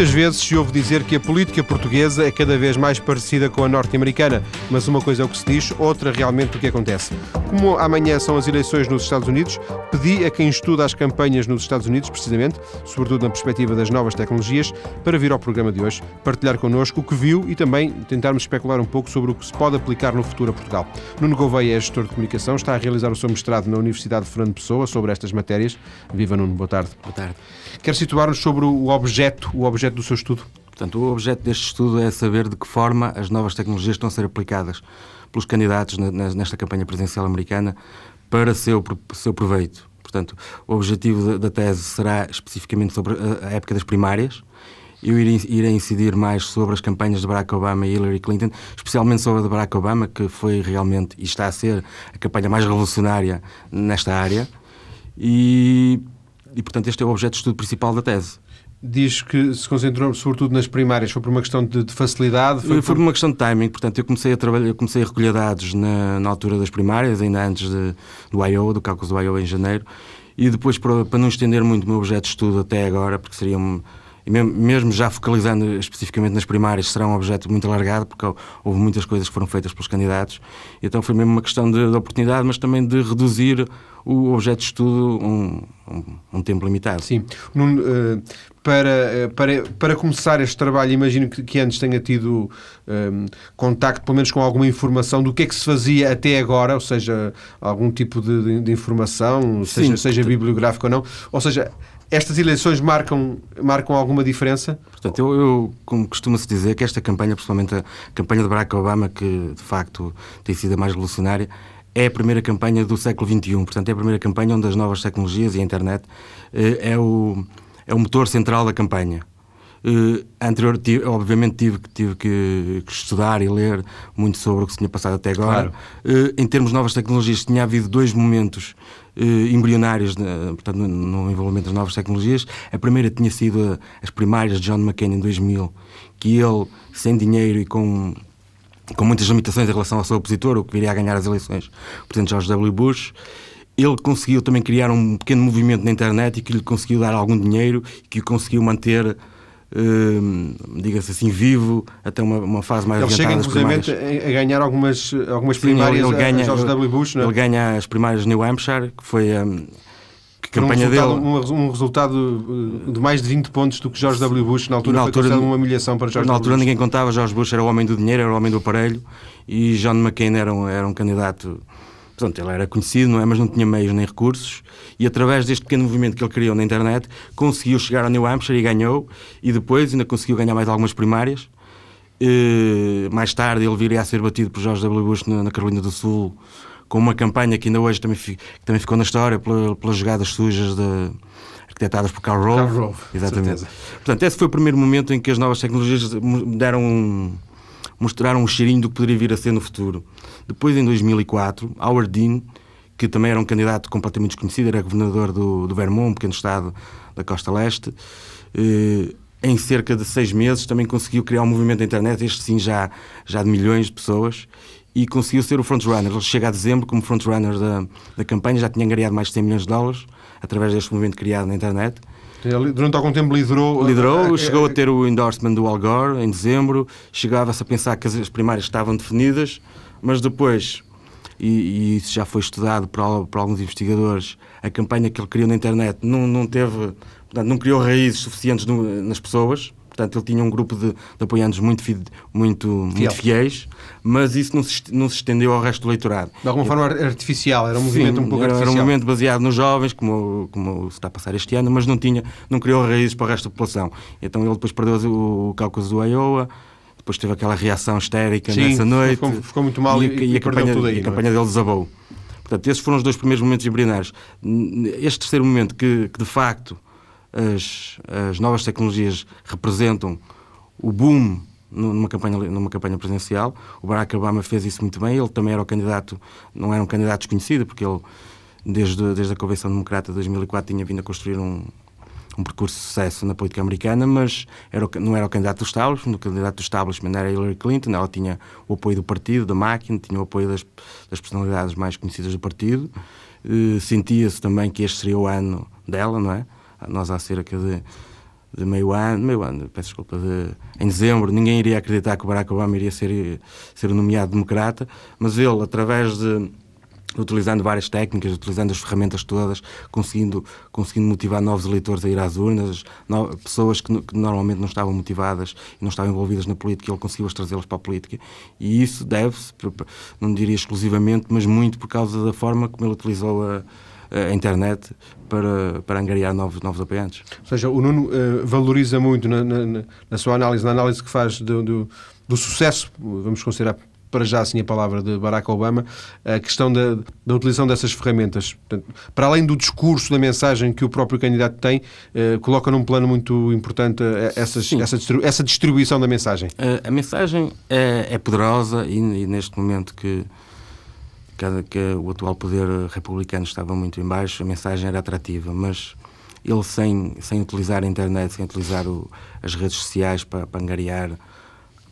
Muitas vezes se ouve dizer que a política portuguesa é cada vez mais parecida com a norte-americana, mas uma coisa é o que se diz, outra realmente o que acontece. Como amanhã são as eleições nos Estados Unidos, pedi a quem estuda as campanhas nos Estados Unidos, precisamente, sobretudo na perspectiva das novas tecnologias, para vir ao programa de hoje, partilhar connosco o que viu e também tentarmos especular um pouco sobre o que se pode aplicar no futuro a Portugal. Nuno Gouveia é gestor de comunicação, está a realizar o seu mestrado na Universidade de Fernando Pessoa sobre estas matérias. Viva Nuno, boa tarde. Boa tarde. Quer situar-nos sobre o objeto, o objeto do seu estudo? Portanto, o objeto deste estudo é saber de que forma as novas tecnologias estão a ser aplicadas pelos candidatos nesta campanha presidencial americana para seu, seu proveito. Portanto, o objetivo da tese será especificamente sobre a época das primárias. Eu irei incidir mais sobre as campanhas de Barack Obama e Hillary Clinton, especialmente sobre a de Barack Obama, que foi realmente e está a ser a campanha mais revolucionária nesta área. E, e portanto, este é o objeto de estudo principal da tese diz que se concentrou sobretudo nas primárias. Foi por uma questão de, de facilidade? Foi, foi por... uma questão de timing. Portanto, eu comecei a trabalhar, eu comecei a recolher dados na, na altura das primárias, ainda antes de, do I.O., do cálculo do I.O. em janeiro. E depois, para, para não estender muito o meu objeto de estudo até agora, porque seria um, mesmo já focalizando especificamente nas primárias, será um objeto muito alargado, porque houve muitas coisas que foram feitas pelos candidatos. Então foi mesmo uma questão de, de oportunidade, mas também de reduzir o objeto de estudo um, um, um tempo limitado. Sim. Nuno, uh, para, uh, para, para começar este trabalho, imagino que, que antes tenha tido um, contacto, pelo menos com alguma informação do que é que se fazia até agora, ou seja, algum tipo de, de, de informação, Sim, seja, seja bibliográfico ou não. Ou seja, estas eleições marcam, marcam alguma diferença? Portanto, eu, eu como costuma-se dizer, que esta campanha, principalmente a campanha de Barack Obama, que de facto tem sido a mais revolucionária, é a primeira campanha do século XXI. Portanto, é a primeira campanha onde as novas tecnologias e a internet eh, é o, é o motor central da campanha. Uh, anterior, tive, obviamente, tive, tive que, que, estudar e ler muito sobre o que se tinha passado até agora. Claro. Uh, em termos de novas tecnologias, tinha havido dois momentos uh, embrionários portanto, no, no, envolvimento das novas tecnologias. A primeira tinha sido a, as primárias de John McCain em 2000, que ele, sem dinheiro e com com muitas limitações em relação ao seu opositor, o que viria a ganhar as eleições, o presidente George W. Bush. Ele conseguiu também criar um pequeno movimento na internet e que lhe conseguiu dar algum dinheiro e que o conseguiu manter Uh, diga-se assim, vivo até uma, uma fase mais ele adiantada. Ele chega, inclusive, a ganhar algumas, algumas Sim, primárias ele, ganha, a George W. Bush, não é? Ele ganha as primárias de New Hampshire, que foi um, que campanha um dele... Um, um, resultado eh, de mais de 20 pontos do que George W. Bush, na altura, na altura foi uma humilhação para George Na altura Bush. ninguém contava, George Bush era o homem do dinheiro, era o homem do aparelho, e John McCain era um, era um candidato Portanto, ele era conhecido, não é? mas não tinha meios nem recursos, e através deste pequeno movimento que ele criou na internet, conseguiu chegar ao New Hampshire e ganhou, e depois ainda conseguiu ganhar mais algumas primárias. E, mais tarde ele viria a ser batido por George W. Bush na, na Carolina do Sul, com uma campanha que ainda hoje também, fi, também ficou na história pela, pelas jogadas sujas de, arquitetadas por Karl Rove. Karl Rove Exatamente. Portanto, esse foi o primeiro momento em que as novas tecnologias deram um, mostraram um cheirinho do que poderia vir a ser no futuro. Depois, em 2004, Howard Dean, que também era um candidato completamente desconhecido, era governador do, do Vermont, um pequeno estado da costa leste, eh, em cerca de seis meses também conseguiu criar um movimento na internet, este sim já, já de milhões de pessoas, e conseguiu ser o frontrunner. Ele chega a dezembro como frontrunner da, da campanha, já tinha angariado mais de 100 milhões de dólares através deste movimento criado na internet. Durante algum tempo liderou. Liderou, chegou a ter o endorsement do Al Gore em dezembro, chegava-se a pensar que as primárias estavam definidas, mas depois, e, e isso já foi estudado por, por, alguns investigadores, a campanha que ele criou na internet não, não teve, portanto, não criou raízes suficientes no, nas pessoas Portanto, ele tinha um grupo de, de apoiantes muito, muito, muito fiéis, mas isso não se, não se estendeu ao resto do eleitorado. De alguma forma artificial, era um movimento Sim, um pouco era, artificial. Era um movimento baseado nos jovens, como, como se está a passar este ano, mas não, tinha, não criou raízes para o resto da população. Então ele depois perdeu o, o Cáucaso do Iowa, depois teve aquela reação histérica Sim, nessa noite. Ficou, ficou muito mal e, e, e a campanha, aí, e a campanha é? dele desabou. Portanto, esses foram os dois primeiros momentos embrionários. Este terceiro momento, que, que de facto as, as novas tecnologias representam o boom numa campanha, numa campanha presidencial. O Barack Obama fez isso muito bem. Ele também era o candidato, não era um candidato desconhecido, porque ele, desde, desde a Convenção Democrata de 2004, tinha vindo a construir um, um percurso de sucesso na política americana, mas era, não era o candidato do establishment. O candidato do establishment era Hillary Clinton. Ela tinha o apoio do partido, da máquina, tinha o apoio das, das personalidades mais conhecidas do partido. Uh, Sentia-se também que este seria o ano dela, não é? Nós há cerca de de meio ano, meio ano, peço desculpa, de, em dezembro, ninguém iria acreditar que Barack Obama iria ser, ser nomeado democrata, mas ele, através de utilizando várias técnicas, utilizando as ferramentas todas, conseguindo, conseguindo motivar novos eleitores a ir às urnas, no, pessoas que, que, normalmente não estavam motivadas e não estavam envolvidas na política, ele conseguiu trazê-las para a política. E isso deve-se, não diria exclusivamente, mas muito por causa da forma como ele utilizou a, a internet para, para angariar novos, novos apoiantes. Ou seja, o Nuno uh, valoriza muito na, na, na, sua análise, na análise que faz do, do, do sucesso, vamos considerar para já assim a palavra de Barack Obama, a questão da, da utilização dessas ferramentas. Portanto, para além do discurso, da mensagem que o próprio candidato tem, eh, coloca num plano muito importante eh, essas, essa, essa distribuição da mensagem. A, a mensagem é, é poderosa e, e, neste momento que, que, que o atual poder republicano estava muito em baixo, a mensagem era atrativa, mas ele sem, sem utilizar a internet, sem utilizar o, as redes sociais para, para angariar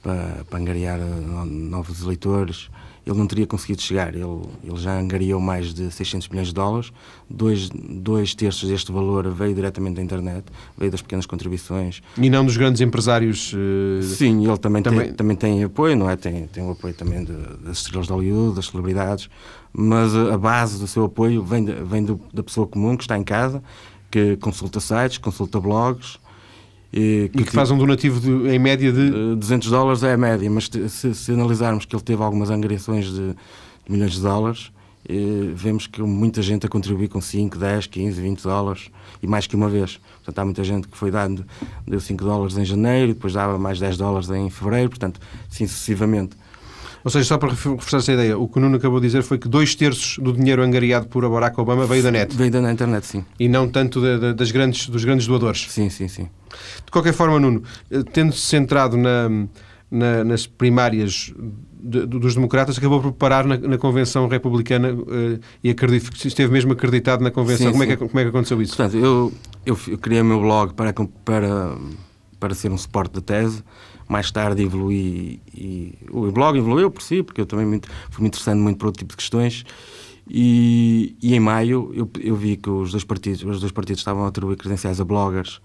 para, para angariar eh, novos eleitores, ele não teria conseguido chegar. Ele, ele já angariou mais de 600 milhões de dólares, dois, dois terços deste valor veio diretamente da internet, veio das pequenas contribuições. E não dos grandes empresários? Uh... Sim, ele também, também... Tem, também tem apoio, não é? Tem, tem o apoio também de, das estrelas de Hollywood, das celebridades, mas a base do seu apoio vem, de, vem do, da pessoa comum que está em casa, que consulta sites, consulta blogs, e que, e que faz um donativo de, em média de. 200 dólares é a média, mas se, se analisarmos que ele teve algumas angariações de, de milhões de dólares, eh, vemos que muita gente a contribuir com 5, 10, 15, 20 dólares e mais que uma vez. Portanto, há muita gente que foi dando, deu 5 dólares em janeiro, depois dava mais 10 dólares em fevereiro, portanto, assim sucessivamente. Ou seja, só para reforçar essa ideia, o que o Nuno acabou de dizer foi que dois terços do dinheiro angariado por Barack Obama veio da net. Veio da internet, sim. E não tanto de, de, das grandes, dos grandes doadores. Sim, sim, sim. De qualquer forma, Nuno, eh, tendo-se centrado na, na, nas primárias de, dos democratas, acabou por parar na, na convenção republicana uh, e acredito esteve mesmo acreditado na convenção. Sim, como, sim. É que, como é que aconteceu isso? Portanto, eu, eu, eu criei o meu blog para, para, para ser um suporte da tese mais tarde evolui e o blog evoluiu por si, porque eu também me, fui me interessando muito por outro tipo de questões. E, e em maio eu, eu, vi que os dois partidos, os dois partidos estavam a atribuir credenciais a bloggers.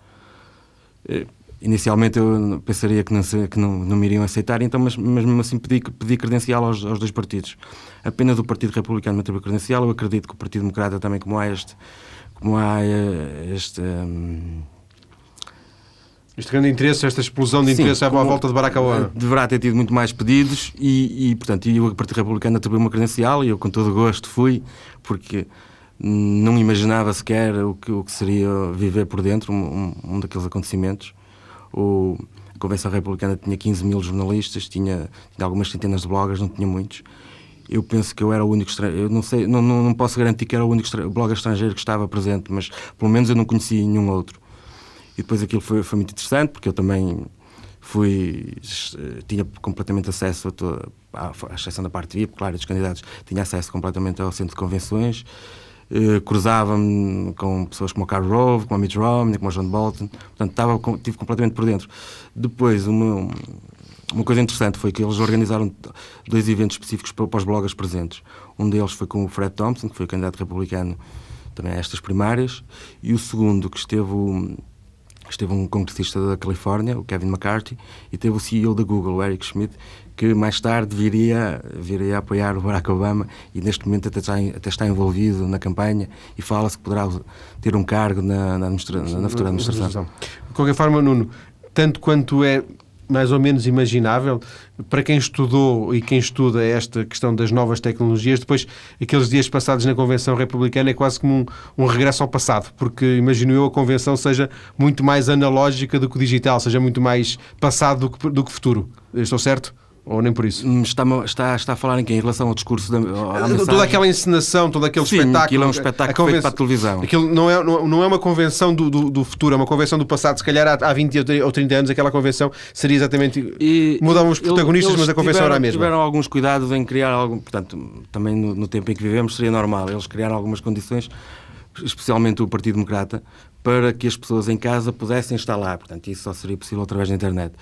Eh, inicialmente eu pensaria que não, que não, não me iriam aceitar, então, mas, mas mesmo assim pedi, pedi credencial aos, aos dois partidos. Apenas o Partido Republicano me atribuiu credencial, eu acredito que o Partido Democrata também, como há este, como há eh, este. Um, este grande interesse, esta explosão de interesse Sim, à volta de Barack Obama. Deverá ter tido muito mais pedidos e, e portanto, e o Partido Republicano atribuiu uma credencial e eu com todo gosto fui, porque não imaginava sequer o que, o que seria viver por dentro um, um daqueles acontecimentos. O, a Convenção Republicana tinha 15 mil jornalistas, tinha, tinha algumas centenas de bloggers, não tinha muitos. Eu penso que eu era o único estrangeiro, eu não sei, não, não, não posso garantir que era o único blogger estrangeiro que estava presente, mas pelo menos eu não conhecia nenhum outro. E depois aquilo foi, foi muito interessante, porque eu também fui tinha completamente acesso a toda, à, à exceção da parte VIP, claro, dos candidatos, tinha acesso completamente ao centro de convenções, eh, cruzava-me com pessoas como o Carl Rove, como o Mitt Romney, como o John Bolton, portanto, estava, estive completamente por dentro. Depois, uma, uma coisa interessante foi que eles organizaram dois eventos específicos para, para os bloggers presentes. Um deles foi com o Fred Thompson, que foi o candidato republicano também a estas primárias, e o segundo, que esteve esteve um congressista da Califórnia, o Kevin McCarthy, e teve o CEO da Google, o Eric Schmidt, que mais tarde viria, viria a apoiar o Barack Obama e neste momento até está, até está envolvido na campanha e fala-se que poderá ter um cargo na, na, na futura administração. De qualquer forma, Nuno, tanto quanto é mais ou menos imaginável para quem estudou e quem estuda esta questão das novas tecnologias. Depois, aqueles dias passados na Convenção Republicana é quase como um, um regresso ao passado, porque imagino eu a Convenção seja muito mais analógica do que digital, seja muito mais passado do que, do que futuro. Estou certo? Ou nem por isso? Hum, está, está, está a falar em quem? Em relação ao discurso da à Toda aquela encenação, todo aquele Sim, espetáculo. Aquilo é um espetáculo conven... feito para a televisão. Aquilo não é, não, não é uma convenção do, do, do, futuro, é uma convenção do passado. Se calhar há, há 20 ou 30 anos aquela convenção seria exatamente. E, Mudavam os protagonistas, mas a convenção tiveram, era a mesma. Tiveram alguns cuidados em criar algum. Portanto, também no, no tempo em que vivemos seria normal. Eles criaram algumas condições, especialmente o Partido Democrata, para que as pessoas em casa pudessem estar lá. Portanto, isso só seria possível através da internet.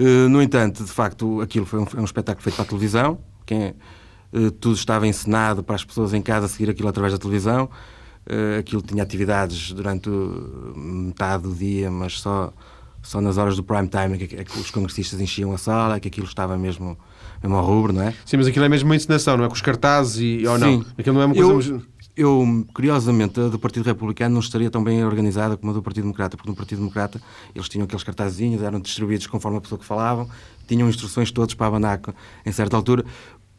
Eh, no entanto, de facto, aquilo foi um, um espetáculo feito para a televisão, quem, uh, tudo estava encenado para as pessoas em casa seguir aquilo através da televisão. uh, aquilo tinha atividades durante metade do dia, mas só, só nas horas do prime time é que, é que os congressistas enchiam a sala, é que aquilo estava mesmo, mesmo ao rubro, não é? Sim, mas aquilo é mesmo uma encenação, não é? Com os cartazes e, ou Sim. não? Aquilo não é uma coisa... Eu, eu, curiosamente, a do Partido Republicano não estaria tão bem organizada como a do Partido Democrata, porque no Partido Democrata eles tinham aqueles cartazinhos, eram distribuídos conforme a pessoa que falavam, tinham instruções todas para abanar em certa altura.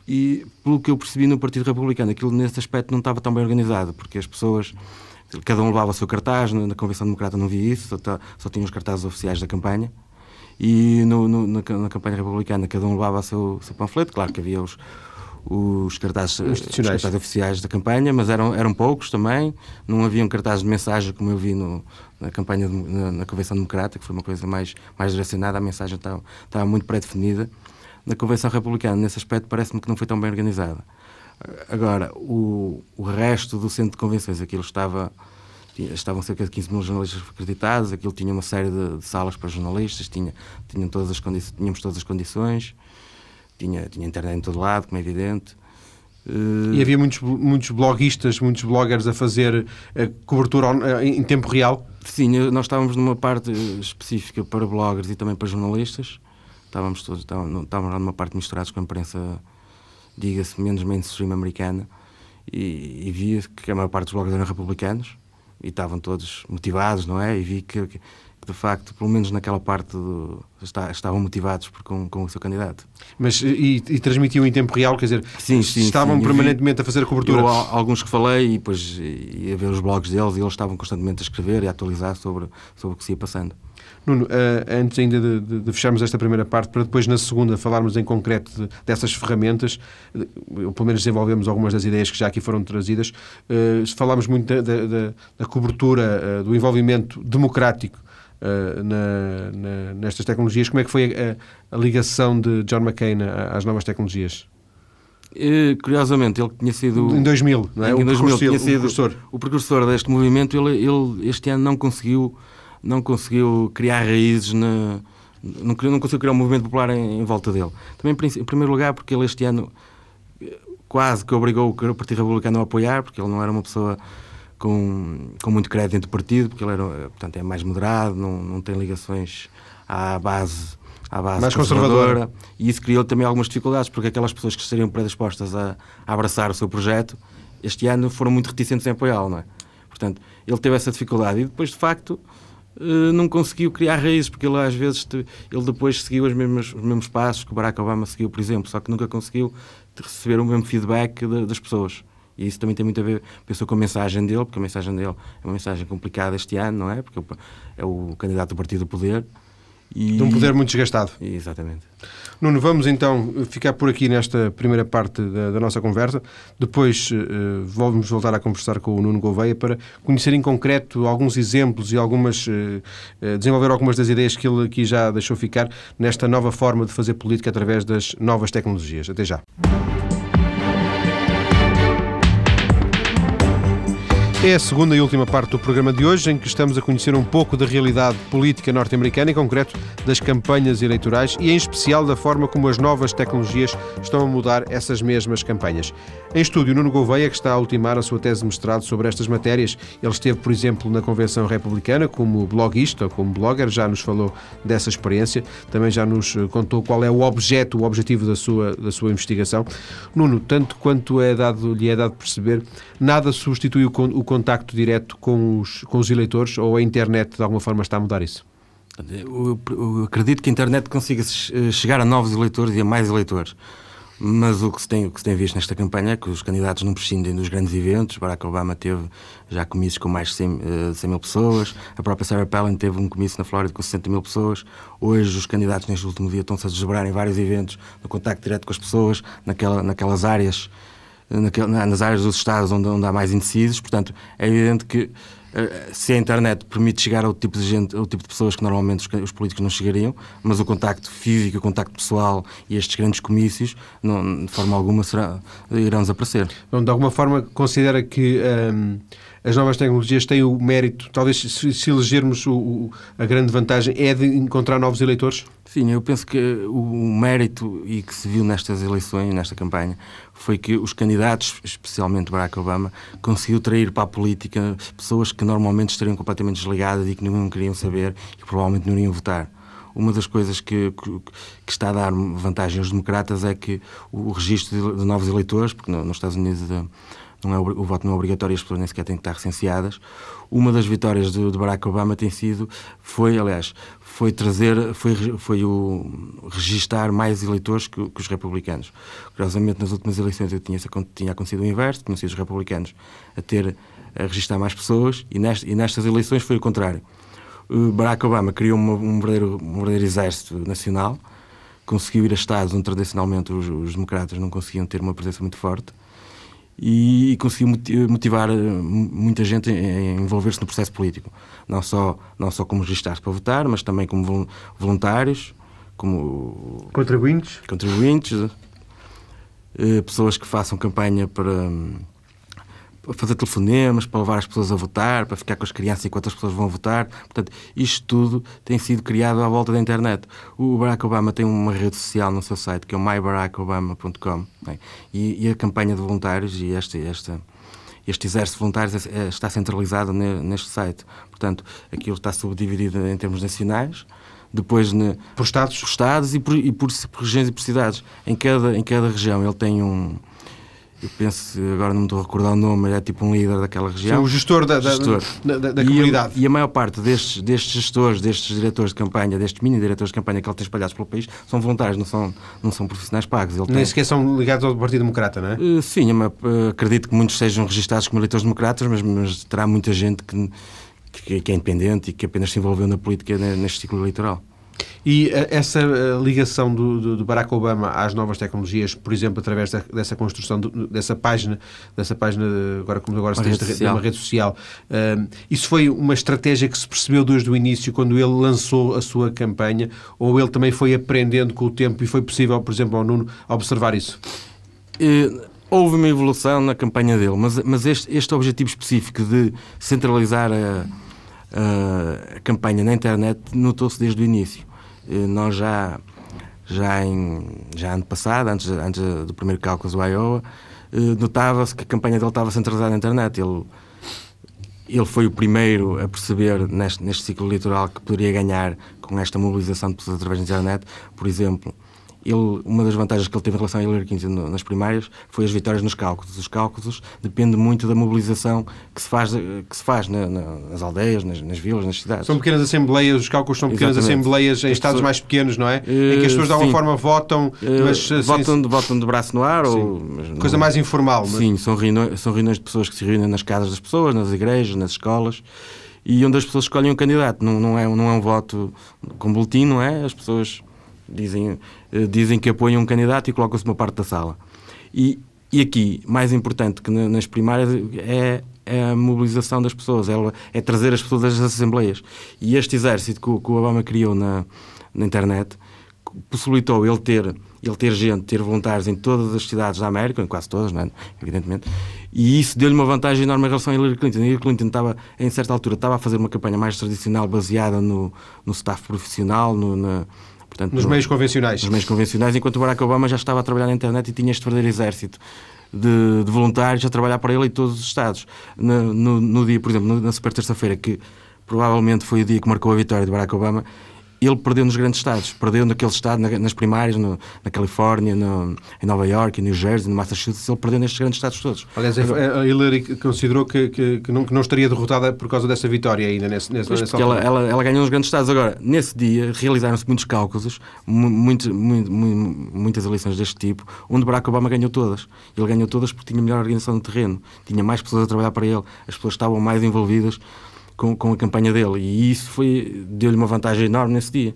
E, pelo que eu percebi no Partido Republicano, aquilo nesse aspecto não estava tão bem organizado, porque as pessoas, cada um levava o seu cartaz, na Convenção Democrata não vi isso, só, só tinham os cartazes oficiais da campanha. E no, no, na, na, campanha republicana cada um levava o seu, seu panfleto, claro que havia os, os cartazes, os cartazes oficiais da campanha, mas eram, eram poucos também. Não havia um cartaz de mensagem como eu vi no, na campanha de, na, na, Convenção Democrata, que foi uma coisa mais, mais direcionada, a mensagem estava, estava muito pré-definida. Na Convenção Republicana, nesse aspecto, parece-me que não foi tão bem organizada. Agora, o, o resto do centro de convenções, aquilo estava. Estavam cerca de 15 mil jornalistas acreditados, aquilo tinha uma série de, de salas para jornalistas, tinha, tinha todas as tínhamos todas as condições tinha, tinha internet em todo lado, como é evidente. E havia muitos, muitos bloguistas, muitos bloggers a fazer a cobertura em tempo real? Sim, nós estávamos numa parte específica para bloggers e também para jornalistas. Estávamos todos, estávamos, estávamos numa parte misturados com a imprensa, diga-se, menos mainstream americana. E, e via que a maior parte dos bloggers eram republicanos e estavam todos motivados, não é? E vi que, que de facto, pelo menos naquela parte, do, está, estavam motivados por, com, com o seu candidato. Mas e, e transmitiam em tempo real, quer dizer, sim, sim, estavam sim, permanentemente vi, a fazer a cobertura? Eu, alguns que falei e depois ia ver os blogs deles e eles estavam constantemente a escrever e a atualizar sobre, sobre o que se ia passando. Nuno, uh, antes ainda de, de, de, fecharmos esta primeira parte, para depois na segunda falarmos em concreto de, dessas ferramentas, ou pelo menos desenvolvemos algumas das ideias que já aqui foram trazidas, uh, falámos muito da, da, da cobertura, uh, do envolvimento democrático Uh, na, na, nestas tecnologias. Como é que foi a, a ligação de John McCain às novas tecnologias? E, curiosamente, ele tinha sido. Em 2000, não é? Em o 2000 tinha sido o precursor. o precursor deste movimento. Ele, ele este ano não conseguiu, não conseguiu criar raízes na. Não, não conseguiu criar um movimento popular em, em volta dele. Também, em primeiro lugar, porque ele este ano quase que obrigou o Partido Republicano a apoiar, porque ele não era uma pessoa com, com muito crédito dentro do partido, porque ele era, portanto, é mais moderado, não, não tem ligações à base, à base mais conservadora. conservadora. E isso criou também algumas dificuldades, porque aquelas pessoas que estariam predispostas a, a abraçar o seu projeto, este ano foram muito reticentes em apoiá-lo, não é? Portanto, ele teve essa dificuldade e depois, de facto, eh, não conseguiu criar raízes, porque ele às vezes ele depois seguiu os mesmos, os mesmos passos que o Barack Obama seguiu, por exemplo, só que nunca conseguiu receber o mesmo feedback das pessoas. E isso também tem muito a ver, pensou com a mensagem dele, porque a mensagem dele é uma mensagem complicada este ano, não é? Porque é o candidato do Partido do Poder. E... De um poder muito desgastado. Exatamente. Nuno, vamos então ficar por aqui nesta primeira parte da, da nossa conversa. Depois uh, vamos voltar a conversar com o Nuno Gouveia para conhecer em concreto alguns exemplos e algumas uh, desenvolver algumas das ideias que ele aqui já deixou ficar nesta nova forma de fazer política através das novas tecnologias. Até já. É a segunda e última parte do programa de hoje, em que estamos a conhecer um pouco da realidade política norte-americana, em concreto das campanhas eleitorais e, em especial, da forma como as novas tecnologias estão a mudar essas mesmas campanhas. Em estúdio, Nuno Gouveia, que está a ultimar a sua tese de mestrado sobre estas matérias. Ele esteve, por exemplo, na Convenção Republicana como bloguista, como blogger, já nos falou dessa experiência, também já nos contou qual é o objeto, o objetivo da sua, da sua investigação. Nuno, tanto quanto é dado, lhe é dado perceber, nada substitui o contacto direto com os, com os eleitores ou a internet de alguma forma está a mudar isso? Eu, eu acredito que a internet consiga chegar a novos eleitores e a mais eleitores. Mas o que, se tem, o que se tem visto nesta campanha é que os candidatos não prescindem dos grandes eventos. Barack Obama teve já comícios com mais de 100, uh, 100 mil pessoas. A própria Sarah Palin teve um comício na Flórida com 60 mil pessoas. Hoje, os candidatos, neste último dia, estão-se a desdobrar em vários eventos, no contacto direto com as pessoas, naquela, naquelas áreas nas áreas dos Estados onde, onde há mais indecisos. Portanto, é evidente que eh, se a internet permite chegar ao tipo de gente, ao tipo de pessoas que normalmente os, os, políticos não chegariam, mas o contacto físico, o contacto pessoal e estes grandes comícios, não, de forma alguma, será, irão desaparecer. Então, de alguma forma, considera que hum, as novas tecnologias têm o mérito, talvez se, elegermos o, o, a grande vantagem, é de encontrar novos eleitores? Sim, eu penso que o, o mérito e que se viu nestas eleições, nesta campanha, foi que os candidatos, especialmente Barack Obama, conseguiu trair para a política pessoas que normalmente estariam completamente desligadas e que não queriam saber e que provavelmente não iriam votar uma das coisas que, que, que, está a dar vantagem aos democratas é que o registro de, novos eleitores, porque nos Estados Unidos eh, não é, o voto não é obrigatório, as pessoas nem sequer têm que estar recenseadas. Uma das vitórias de, de Barack Obama tem sido, foi, aliás, foi trazer, foi, foi o registar mais eleitores que, que os republicanos. Curiosamente, nas últimas eleições eu tinha, tinha acontecido o inverso, tinham sido os republicanos a ter a registrar mais pessoas e, nest, e nestas eleições foi o contrário. Barack Obama criou uma, um, verdadeiro, um verdadeiro exército nacional, conseguiu ir a estados onde tradicionalmente os, os democratas não conseguiam ter uma presença muito forte e, e conseguiu motivar eh, muita gente a envolver-se no processo político. Não só, não só como registrar-se para votar, mas também como voluntários, como contribuintes, contribuintes eh, pessoas que façam campanha para para fazer telefonemas, para levar as pessoas a votar, para ficar com as crianças enquanto as pessoas vão votar. Portanto, isto tudo tem sido criado à volta da internet. O Barack Obama tem uma rede social no seu site, que é o mybarackobama.com, e, e, a campanha de voluntários e este, este, este exército de voluntários é, é, está centralizado neste site. Portanto, aquilo está subdividido em termos nacionais, depois ne, por estados, por estados e, por, e por, por regiões e por cidades. Em cada, em cada região ele tem um eu penso, agora não me estou a recordar o nome, mas é tipo um líder daquela região. Sim, o gestor da, gestor. da, da, da e comunidade. A, e a maior parte destes, destes gestores, destes diretores de campanha, destes mini-diretores de campanha que ele tem espalhados pelo país, são voluntários, não são, não são profissionais pagos. Ele Nem tem... sequer são ligados ao Partido Democrata, não é? Uh, sim, uh, acredito que muitos sejam registados como eleitores democratas, mas, mas terá muita gente que, que, que é independente e que apenas se envolveu na política neste ciclo eleitoral. E uh, essa uh, ligação do, do, do, Barack Obama às novas tecnologias, por exemplo, através da, dessa construção do, dessa página, dessa página agora como agora se de uma rede social, uh, isso foi uma estratégia que se percebeu desde o início quando ele lançou a sua campanha, ou ele também foi aprendendo com o tempo e foi possível, por exemplo, ao Nuno observar isso? houve uma evolução na campanha dele, mas, mas este, este objetivo específico de centralizar a, a, a campanha na internet notou-se desde o início. Eh, nós já, já, em, já ano passado, antes, antes do primeiro cálculo do Iowa, eh, notava-se que a campanha dele estava centralizada na internet. Ele, ele foi o primeiro a perceber neste, neste ciclo eleitoral que poderia ganhar com esta mobilização de pessoas através da internet. Por exemplo, ele, uma das vantagens que ele teve em relação a Hillary Clinton nas primárias foi as vitórias nos cálculos. Os cálculos dependem muito da mobilização que se faz, que se faz na, na, nas aldeias, nas, nas, vilas, nas cidades. São pequenas assembleias, os cálculos são pequenas Exatamente. assembleias em estados mais pequenos, não é? Uh, em que as pessoas de alguma sim. forma votam, uh, mas, assim, votam, votam de braço no ar. Ou, Coisa mais informal. Mas... Sim, são reuniões, são reuniões de pessoas que se reúnem nas casas das pessoas, nas igrejas, nas escolas e onde as pessoas escolhem um candidato. Não, não, é, não é um voto com boletim, não é? As pessoas dizem, eh, dizem que apoiam um candidato e colocam-se uma parte da sala. E, e aqui, mais importante que nas primárias, é, a mobilização das pessoas, é, trazer as pessoas às assembleias. E este exército que, o Obama criou na, na internet possibilitou ele ter ele ter gente, ter voluntários em todas as cidades da América, em quase todas, é? evidentemente, e isso deu-lhe uma vantagem enorme em relação a Hillary Clinton. Hillary Clinton estava, em certa altura, estava a fazer uma campanha mais tradicional, baseada no, no staff profissional, no, na, Portanto, nos meios convencionais. Nos meios convencionais, enquanto o Barack Obama já estava a trabalhar na internet e tinha este verdadeiro exército de, de voluntários a trabalhar para ele em todos os Estados. No, no, no dia, por exemplo, na super terça-feira, que provavelmente foi o dia que marcou a vitória de Barack Obama, ele perdeu nos grandes estados, perdeu naquele estado, nas primárias, no, na Califórnia, no, em Nova York, em New Jersey, no Massachusetts, ele perdeu nestes grandes estados todos. Aliás, a Hillary considerou que, que, que, não, que não estaria derrotada por causa dessa vitória ainda nesse, nesse, pois, porque ela, ela, ela, ganhou nos grandes estados. Agora, nesse dia, realizaram-se muitos cálculos, muito, muito, muitas eleições deste tipo, onde Barack Obama ganhou todas. Ele ganhou todas porque tinha melhor organização do terreno, tinha mais pessoas a trabalhar para ele, as pessoas estavam mais envolvidas com, com a campanha dele. E isso foi deu-lhe uma vantagem enorme nesse dia.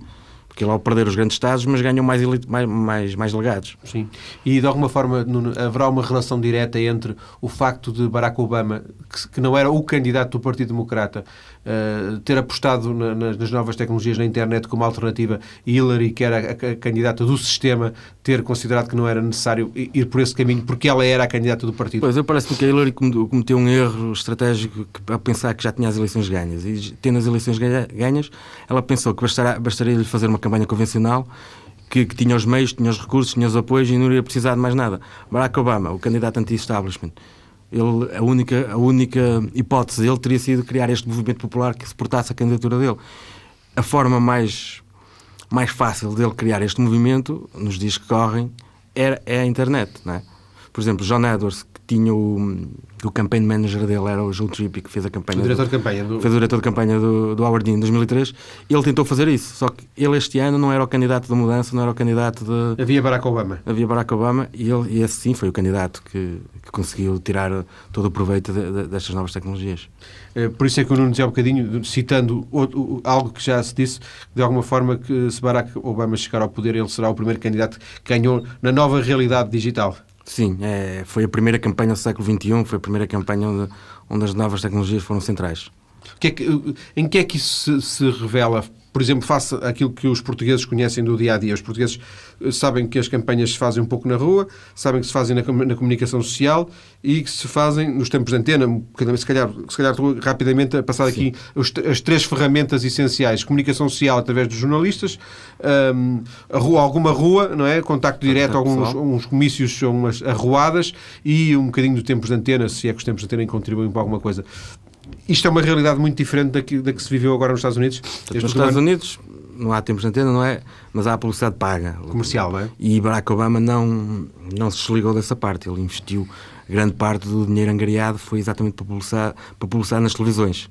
Porque ele, ao perder os grandes Estados, mas ganhou mais, mais, mais, mais legados. Sim. E, de alguma forma, haverá uma relação direta entre o facto de Barack Obama, que, que não era o candidato do Partido Democrata, uh, ter apostado na, nas novas tecnologias na internet como alternativa e Hillary, que era a, a, candidata do sistema, ter considerado que não era necessário ir por esse caminho porque ela era a candidata do partido? Pois, eu parece-me que a Hillary cometeu um erro estratégico a pensar que já tinha as eleições ganhas. E tendo as eleições ganhas, ela pensou que bastaria-lhe fazer uma campanha convencional que, que, tinha os meios, tinha os recursos, tinha os apoios e não iria precisar de mais nada. Barack Obama, o candidato anti-establishment, ele, a, única, a única hipótese dele teria sido criar este movimento popular que suportasse a candidatura dele. A forma mais, mais fácil dele criar este movimento, nos dias que correm, é, é a internet. Não é? Por exemplo, John Edwards, tinha o, o campaign manager dele, era o Joe Trippi, que fez a campanha. O diretor do, de campanha. Do... Fez o diretor de campanha do, do Howard Dean em 2003. Ele tentou fazer isso, só que ele este ano não era o candidato da mudança, não era o candidato de. Havia Barack Obama. Havia Barack Obama e, ele, e esse sim foi o candidato que, que conseguiu tirar todo o proveito de, de, destas novas tecnologias. É, por isso é que o Nuno dizia um bocadinho, citando algo que já se disse, de alguma forma que se Barack Obama chegar ao poder, ele será o primeiro candidato que ganhou na nova realidade digital. Sim, é, foi a primeira campanha do século XXI, foi a primeira campanha onde, onde as novas tecnologias foram centrais. Que é que, em que é que isso se, se revela por exemplo, face àquilo que os portugueses conhecem do dia a dia. Os portugueses eh, sabem que as campanhas se fazem um pouco na rua, sabem que se fazem na, na comunicação social e que se fazem nos tempos de antena. Se calhar, se calhar rapidamente a passar Sim. aqui os, as três ferramentas essenciais: comunicação social através dos jornalistas, um, a rua, alguma rua, não é? Contacto direto, alguns uns comícios, umas arruadas e um bocadinho do tempos de antena, se é que os tempos de antena contribuem para alguma coisa isto é uma realidade muito diferente da que, da que se viveu agora nos Estados Unidos. Nos Estados Unidos não há tempos de antena, não é? Mas há a publicidade paga. Comercial, não é? E Barack Obama não, não se desligou dessa parte. Ele investiu grande parte do dinheiro angariado foi exatamente para publicar, para publicar nas televisões.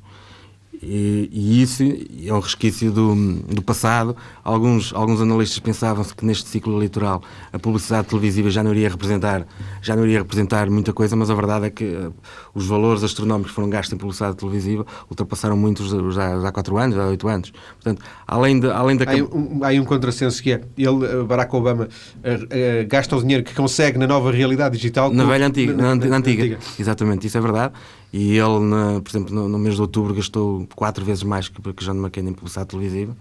E, e, isso é um resquício do, do passado. Alguns, alguns analistas pensavam que neste ciclo eleitoral a publicidade televisiva já não iria representar, já não iria representar muita coisa, mas a verdade é que uh, os valores astronómicos que foram gastos em publicidade televisiva ultrapassaram muito os, já, já há 4 anos, há 8 anos. Portanto, além, de, além da. Há um, há um contrassenso que é ele, eh, Barack Obama, uh, uh, gasta o dinheiro que consegue na nova realidade digital. Na velha antiga, na, na, na, na antiga. antiga. Exatamente, isso é verdade. E ele, na, por exemplo, no, no, mês de outubro gastou quatro vezes mais que, que John McCain em publicidade televisiva.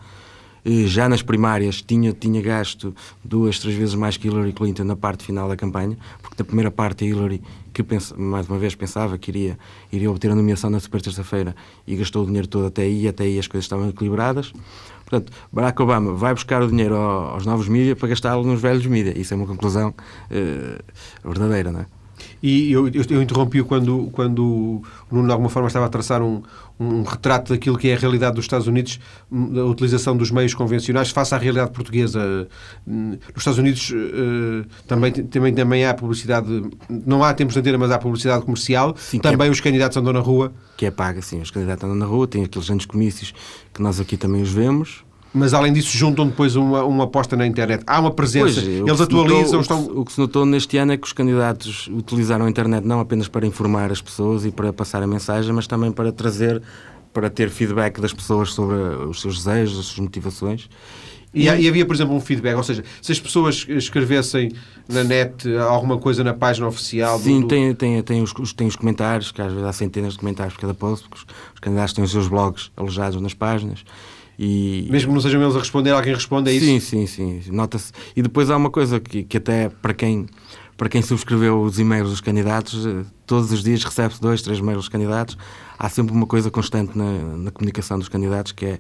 E já nas primárias tinha, tinha gasto duas, três vezes mais que Hillary Clinton na parte final da campanha, porque na primeira parte a Hillary, que pensa, mais uma vez pensava que iria, iria obter a nomeação na super terça-feira e gastou o dinheiro todo até aí, até aí as coisas estavam equilibradas. Portanto, Barack Obama vai buscar o dinheiro aos novos mídias para gastá-lo nos velhos mídias. Isso é uma conclusão uh, verdadeira, não é? E eu, eu, eu interrompi-o quando, quando o Nuno, de alguma forma, estava a traçar um, um retrato daquilo que é a realidade dos Estados Unidos, hum, a utilização dos meios convencionais face à realidade portuguesa. Hum, nos Estados Unidos uh, também, também, também há publicidade, não há tempos de antena, mas há publicidade comercial. Sim, também é, os candidatos andam na rua. Que é paga, sim. Os candidatos andam na rua, têm aqueles grandes comícios que nós aqui também os vemos mas além disso juntam depois uma, uma aposta na internet. Há uma presença, pois, eles atualizam. Notou, estão... o, que, se notou neste ano é que os candidatos utilizaram a internet não apenas para informar as pessoas e para passar a mensagem, mas também para trazer, para ter feedback das pessoas sobre os seus desejos, as suas motivações. E, e, havia, por exemplo, um feedback, ou seja, se as pessoas escrevessem na net alguma coisa na página oficial. Sim, do... tem, tem, tem, os, tem os comentários, que às vezes há centenas de comentários por cada post, porque os, os candidatos têm os seus blogs alojados nas páginas. E... Mesmo que não sejam eles a responder, alguém responde, é isso? Sim, sim, sim. Nota-se. E depois há uma coisa que, que até para quem, para quem subscreveu os e-mails dos candidatos, eh, todos os dias recebe-se dois, três e-mails dos candidatos. Há sempre uma coisa constante na, na comunicação dos candidatos que é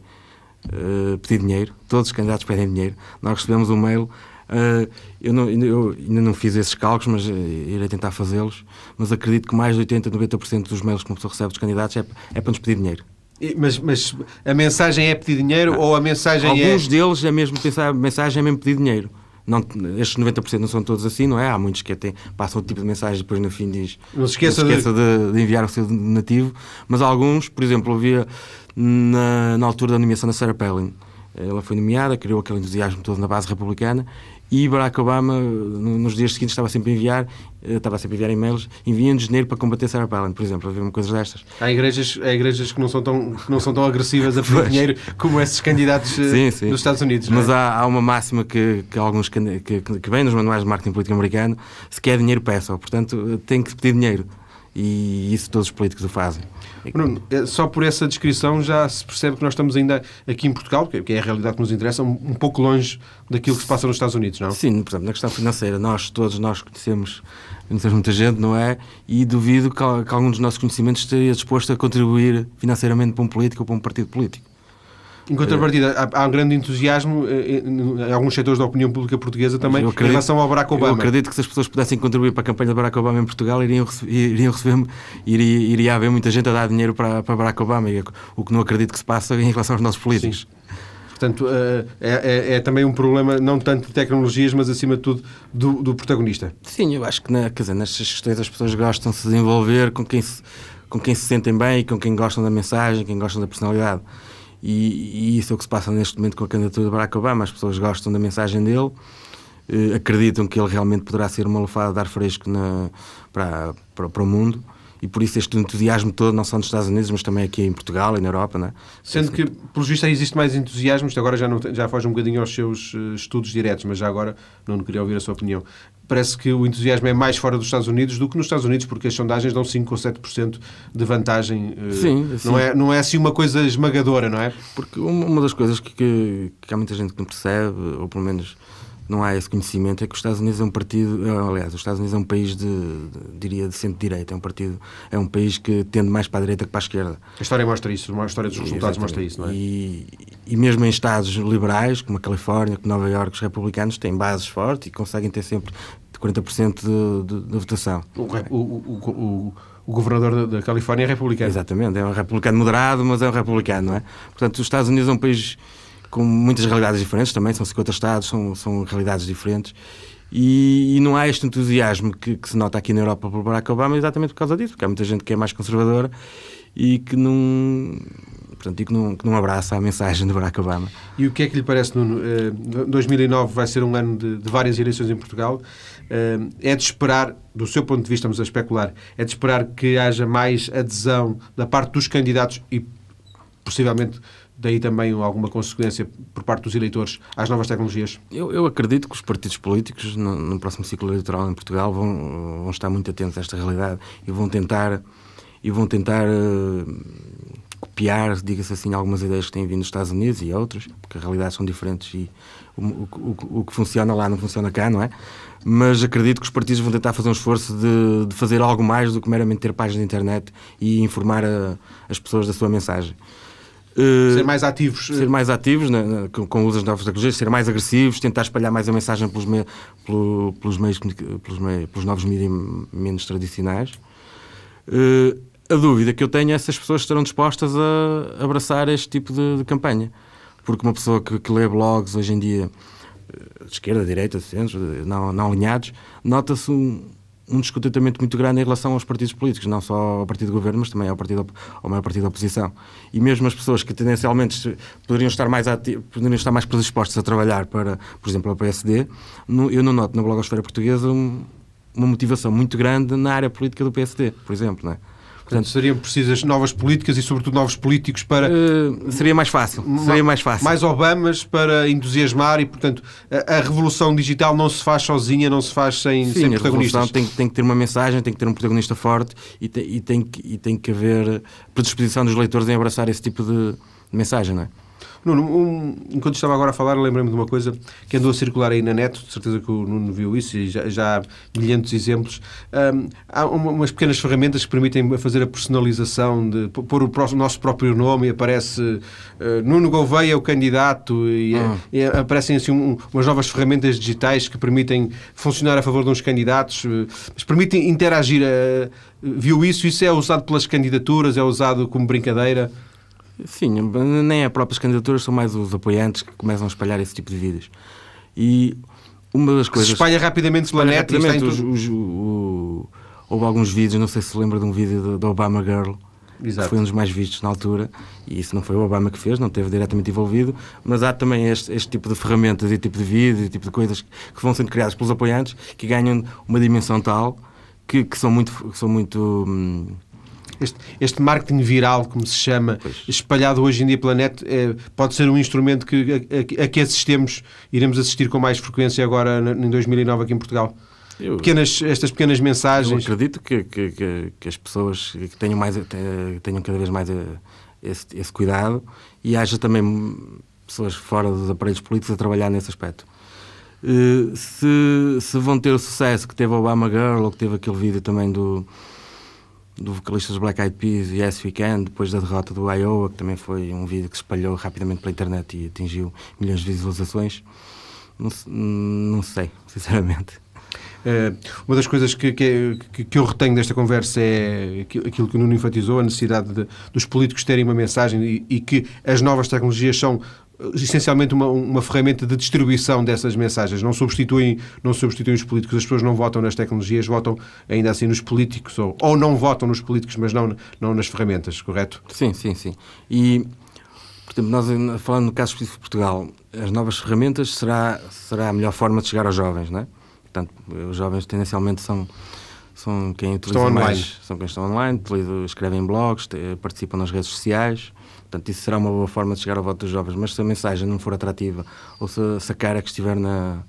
uh, pedir dinheiro. Todos os candidatos pedem dinheiro. Nós recebemos um mail. Uh, eu, não, eu, ainda não fiz esses cálculos, mas irei tentar fazê-los. Mas acredito que mais de 80, 90% dos mails que uma pessoa recebe dos candidatos é, é para nos pedir dinheiro. Mas, mas a mensagem é pedir dinheiro ou a mensagem Alguns é. Alguns deles é mesmo pensar, a mensagem é mesmo pedir dinheiro. Não, estes 90% não são todos assim, não é? Há muitos que até passam outro tipo de mensagem e depois no fim diz não se esqueça, não se esqueça de... De, enviar o seu donativo, mas alguns, por exemplo, havia na, na altura da nomeação da Sarah Palin, ela foi nomeada, criou aquele entusiasmo todo na base republicana e Barack Obama, nos dias seguintes, estava sempre a enviar, eh, estava sempre a enviar e-mails, enviando dinheiro para combater Sarah Palin, por exemplo, a ver uma coisa destas. Há igrejas, há igrejas que, não são tão, não são tão agressivas a pedir dinheiro como esses candidatos eh, sim, sim. dos Estados Unidos. Mas é? há, há, uma máxima que, que alguns que, que, que vem nos manuais de marketing político americano: se quer dinheiro, peça. Portanto, tem que pedir dinheiro. E isso todos os políticos o fazem. Bruno, é, só por essa descrição já se percebe que nós estamos ainda aqui em Portugal, que é a realidade que nos interessa, um pouco longe daquilo que se passa nos Estados Unidos, não? Sim, por exemplo, na questão financeira, nós todos nós conhecemos, conhecemos muita gente, não é? E duvido que, que algum dos nossos conhecimentos estaria disposto a contribuir financeiramente para um político ou para um partido político. Em contrapartida, há, há um grande entusiasmo eh, em, alguns setores da opinião pública portuguesa também acredito, em relação ao Barack Obama. Eu acredito que se as pessoas pudessem contribuir para a campanha de Barack Obama em Portugal, iriam, iriam receber, iria, iria haver muita gente a dar dinheiro para, para Barack Obama, o que não acredito que se passa em relação aos nossos políticos. Sim. Portanto, eh, é, é, é, também um problema não tanto de tecnologias, mas acima de tudo do, do protagonista. Sim, eu acho que na, dizer, nestas questões as pessoas gostam de se desenvolver com quem se, com quem se sentem bem com quem gostam da mensagem, quem gostam da personalidade. E, e, isso é o que se passa neste momento com a candidatura de Barack Obama. As pessoas gostam da mensagem dele, eh, acreditam que ele realmente poderá ser uma lufada de ar fresco na, para, para, para, o mundo. E por isso este entusiasmo todo, não só nos Estados Unidos, mas também aqui em Portugal e na Europa. Né? Sendo que, pelo visto, existe mais entusiasmo, isto agora já, não, já foge um bocadinho aos seus uh, estudos diretos, mas já agora não queria ouvir a sua opinião parece que o entusiasmo é mais fora dos Estados Unidos do que nos Estados Unidos, porque as sondagens dão 5 ou 7% de vantagem. Eh, sim, sim. Não, é, não é assim uma coisa esmagadora, não é? Porque uma das coisas que, que, que há muita gente que não percebe, ou pelo menos não há esse conhecimento, é que os Estados Unidos é um partido, eh, aliás, os Estados Unidos é um país de, de diria, de centro-direita, é um partido, é um país que tende mais para a direita que para a esquerda. A história mostra isso, a história dos resultados mostra isso, não é? E, e mesmo em estados liberais, como a Califórnia, como Nova Iorque, os republicanos têm bases fortes e conseguem ter sempre 40% da votação. O, o, o, o, governador da, Califórnia é republicano. Exatamente, é um republicano moderado, mas é um republicano, não é? Portanto, os Estados Unidos é um país com muitas realidades diferentes também, são 50 estados, são, são realidades diferentes. E, e, não há este entusiasmo que, que, se nota aqui na Europa por Barack Obama exatamente por causa disso, porque há muita gente que é mais conservadora e que não, portanto, e que não, que não abraça a mensagem de Barack Obama. E o que é que lhe parece, Nuno? Uh, eh, 2009 vai ser um ano de, de várias eleições em Portugal. Uh, é de esperar, do seu ponto de vista, estamos a especular, é de esperar que haja mais adesão da parte dos candidatos e possivelmente daí também alguma consequência por parte dos eleitores às novas tecnologias? Eu, eu acredito que os partidos políticos no, no, próximo ciclo eleitoral em Portugal vão, vão estar muito atentos a esta realidade e vão tentar e vão tentar uh, copiar, diga-se assim, algumas ideias que têm vindo dos Estados Unidos e outras, porque as realidades são diferentes e o, o, o, que funciona lá não funciona cá, não é? Mas acredito que os partidos vão tentar fazer um esforço de, de fazer algo mais do que meramente ter páginas de internet e informar a, as pessoas da sua mensagem. Uh, ser mais ativos. Ser mais ativos né, com, com o uso das novas tecnologias, ser mais agressivos, tentar espalhar mais a mensagem pelos, me, pelo, pelos, meios, pelos, meios, pelos novos mídias menos tradicionais. Uh, a dúvida que eu tenho é se as pessoas estarão dispostas a abraçar este tipo de, de campanha. Porque uma pessoa que, que, lê blogs hoje em dia, eh, de esquerda, direita, de centro, não, não alinhados, nota-se um, um descontentamento muito grande em relação aos partidos políticos, não só ao partido do governo, mas também ao, partido, ao maior partido da oposição. E mesmo as pessoas que tendencialmente poderiam estar mais, poderiam estar mais predispostas a trabalhar para, por exemplo, a PSD, no, eu não noto na blogosfera portuguesa um, uma motivação muito grande na área política do PSD, por exemplo, não é? Portanto, seriam precisas novas políticas e, sobretudo, novos políticos para. Uh, seria mais fácil. Seria mais fácil. Mais Obamas para entusiasmar e, portanto, a, a, revolução digital não se faz sozinha, não se faz sem, Sim, sem protagonistas. tem, tem que ter uma mensagem, tem que ter um protagonista forte e, te, e, tem, que, e tem que haver predisposição dos leitores em abraçar esse tipo de mensagem, não é? Nuno, um, enquanto estava agora a falar, lembrei-me de uma coisa que andou a circular aí na net, de certeza que o Nuno viu isso e já, já há milhentos exemplos. Um, há uma, umas pequenas ferramentas que permitem fazer a personalização, de pôr o, nosso próprio nome e aparece uh, Nuno Gouveia, o candidato, e, ah. e aparecem assim um, umas novas ferramentas digitais que permitem funcionar a favor de uns candidatos, uh, mas permitem interagir. Uh, viu isso? Isso é usado pelas candidaturas, é usado como brincadeira? Sim, nem as próprias candidaturas, são mais os apoiantes que começam a espalhar esse tipo de vídeos. E uma das coisas. Se espalha rapidamente pela net rapidamente, os, os, o, Houve alguns vídeos, não sei se se lembra de um vídeo da Obama Girl. Exato. que foi um dos mais vistos na altura, e isso não foi o Obama que fez, não esteve diretamente envolvido, mas há também este, este tipo de ferramentas e tipo de vídeos e tipo de coisas que vão sendo criadas pelos apoiantes que ganham uma dimensão tal que, que são muito, que são muito hum, este, este marketing viral, como se chama, pois. espalhado hoje em dia pela net, é, pode ser um instrumento que, a, a, a, que assistemos, iremos assistir com mais frequência agora em 2009 aqui em Portugal? Eu, pequenas, estas pequenas mensagens. Eu acredito que, que, que, que as pessoas que tenham, mais, tenham cada vez mais eh, esse, esse cuidado e haja também pessoas fora dos aparelhos políticos a trabalhar nesse aspecto. Uh, se, se vão ter o sucesso que teve o Obama Girl ou que teve aquele vídeo também do, do vocalista dos Black Eyed Peas Yes Weekend, depois da derrota do Iowa, que também foi um vídeo que se espalhou rapidamente pela internet e atingiu milhões de visualizações, não, não sei, sinceramente. Uh, uma das coisas que, que, que, eu retenho desta conversa é aquilo que o Nuno enfatizou, a necessidade de, dos políticos terem uma mensagem e, e, que as novas tecnologias são essencialmente uma, uma ferramenta de distribuição dessas mensagens. Não substituem, não substituem os políticos. As pessoas não votam nas tecnologias, votam ainda assim nos políticos, ou, ou não votam nos políticos, mas não, não nas ferramentas, correto? Sim, sim, sim. E, portanto, nós, falando no caso específico de Portugal, as novas ferramentas será, será a melhor forma de chegar aos jovens, não é? Portanto, os jovens tendencialmente são são quem utiliza mais, são quem estão online, escrevem blogs, participam nas redes sociais, Portanto, isso será uma boa forma de chegar ao voto dos jovens. Mas se a mensagem não for atrativa, ou se, se a cara que estiver na,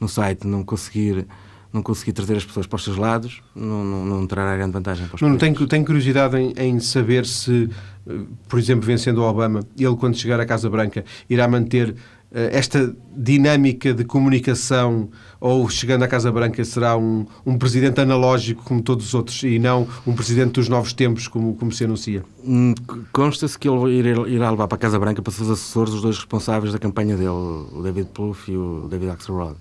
no site não conseguir não conseguir trazer as pessoas para os seus lados, não, não, não trará grande vantagem para os Não, tenho, tenho curiosidade em, em, saber se, eh, por exemplo, vencendo o Obama, ele, quando chegar à Casa Branca, irá manter esta dinâmica de comunicação ou chegando à Casa Branca será um, um presidente analógico como todos os outros e não um presidente dos novos tempos como, como se anuncia? Hum, consta-se que ele irá levar para a Casa Branca para seus assessores os dois responsáveis da campanha dele, o David Plouffe e o David Axelrod.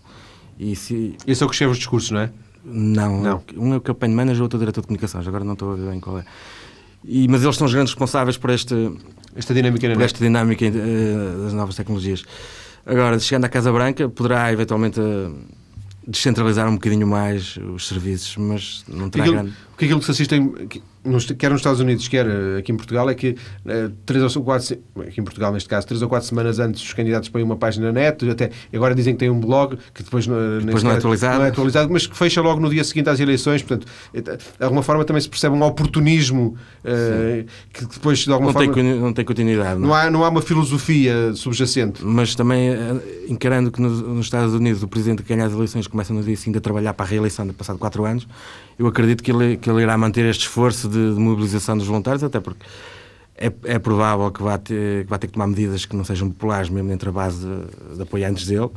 E se... Esse é o que escreve os discursos, não é? Não, não. Um é o campanha manager, outro é o diretor de comunicações, agora não estou a ver bem qual é. E, mas eles são os grandes responsáveis por esta, esta dinâmica, por esta dinâmica uh, das novas tecnologias. Agora, chegando à Casa Branca, poderá eventualmente uh, descentralizar um bocadinho mais os serviços, mas não terá aquilo, grande... Porque aquilo que se assiste, em, quer nos Estados Unidos, quer eh, aqui em Portugal, é que uh, três ou quatro, aqui em Portugal neste caso, três ou quatro semanas antes os candidatos põem uma página na net, até agora dizem que tem um blog, que depois, depois não, é atualizado. não é atualizado, mas que fecha logo no dia seguinte às eleições, portanto, de alguma forma também se percebe um oportunismo uh, que depois de alguma não forma... Tem, não tem continuidade. Não, não, há, não há uma filosofia subjacente. Mas também, encarando que nos, nos Estados Unidos o Presidente que ganha as eleições começa no dia seguinte a trabalhar para a reeleição, passado quatro anos, eu acredito que ele, que ele irá manter este esforço de, de mobilização dos voluntários, até porque é, é provável que vá, ter, que vá ter que tomar medidas que não sejam populares, mesmo entre a base de, de apoiantes dele,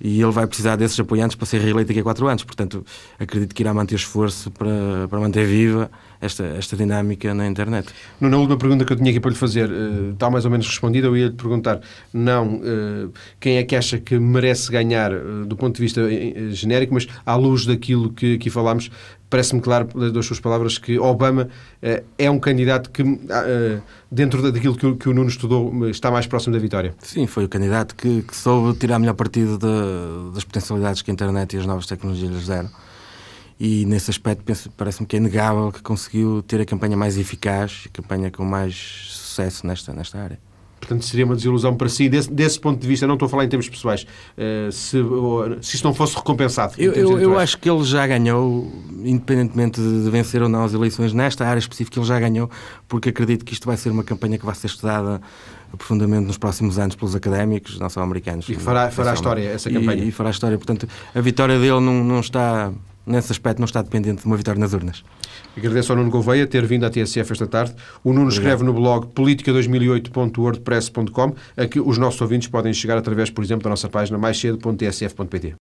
e ele vai precisar desses apoiantes para ser reeleito daqui a quatro anos. Portanto, acredito que irá manter esforço para, para manter viva esta, esta dinâmica na internet. Na última pergunta que eu tinha aqui para lhe fazer, uh, está mais ou menos respondida. Eu ia lhe perguntar, não, uh, quem é que acha que merece ganhar uh, do ponto de vista genérico, mas à luz daquilo que aqui falámos, parece-me claro, das suas palavras, que Obama é um candidato que, uh, dentro daquilo que o, que o, Nuno estudou, está mais próximo da vitória. Sim, foi o candidato que, que soube tirar melhor partido de, das potencialidades que a internet e as novas tecnologias lhes deram. E nesse aspecto parece-me que é inegável que conseguiu ter a campanha mais eficaz, a campanha com mais sucesso nesta, nesta área. Portanto, seria uma desilusão para si. Desse, desse ponto de vista, não estou a falar em termos pessoais, uh, se, se isto não fosse recompensado. Eu, eu, eu, acho que ele já ganhou, independentemente de vencer ou não as eleições, nesta área específica, ele já ganhou, porque acredito que isto vai ser uma campanha que vai ser estudada profundamente nos próximos anos pelos académicos, não só americanos. E fará, fará história essa campanha. E, e fará história. Portanto, a vitória dele não, não está nesse aspecto não está dependente de uma vitória nas urnas. Agradeço ao Nuno Gouveia ter vindo à TSF esta tarde. O Nuno Obrigado. escreve no blog politica2008.wordpress.com a que os nossos ouvintes podem chegar através, por exemplo, da nossa página maiscedo.tsf.pt.